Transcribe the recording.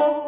Oh.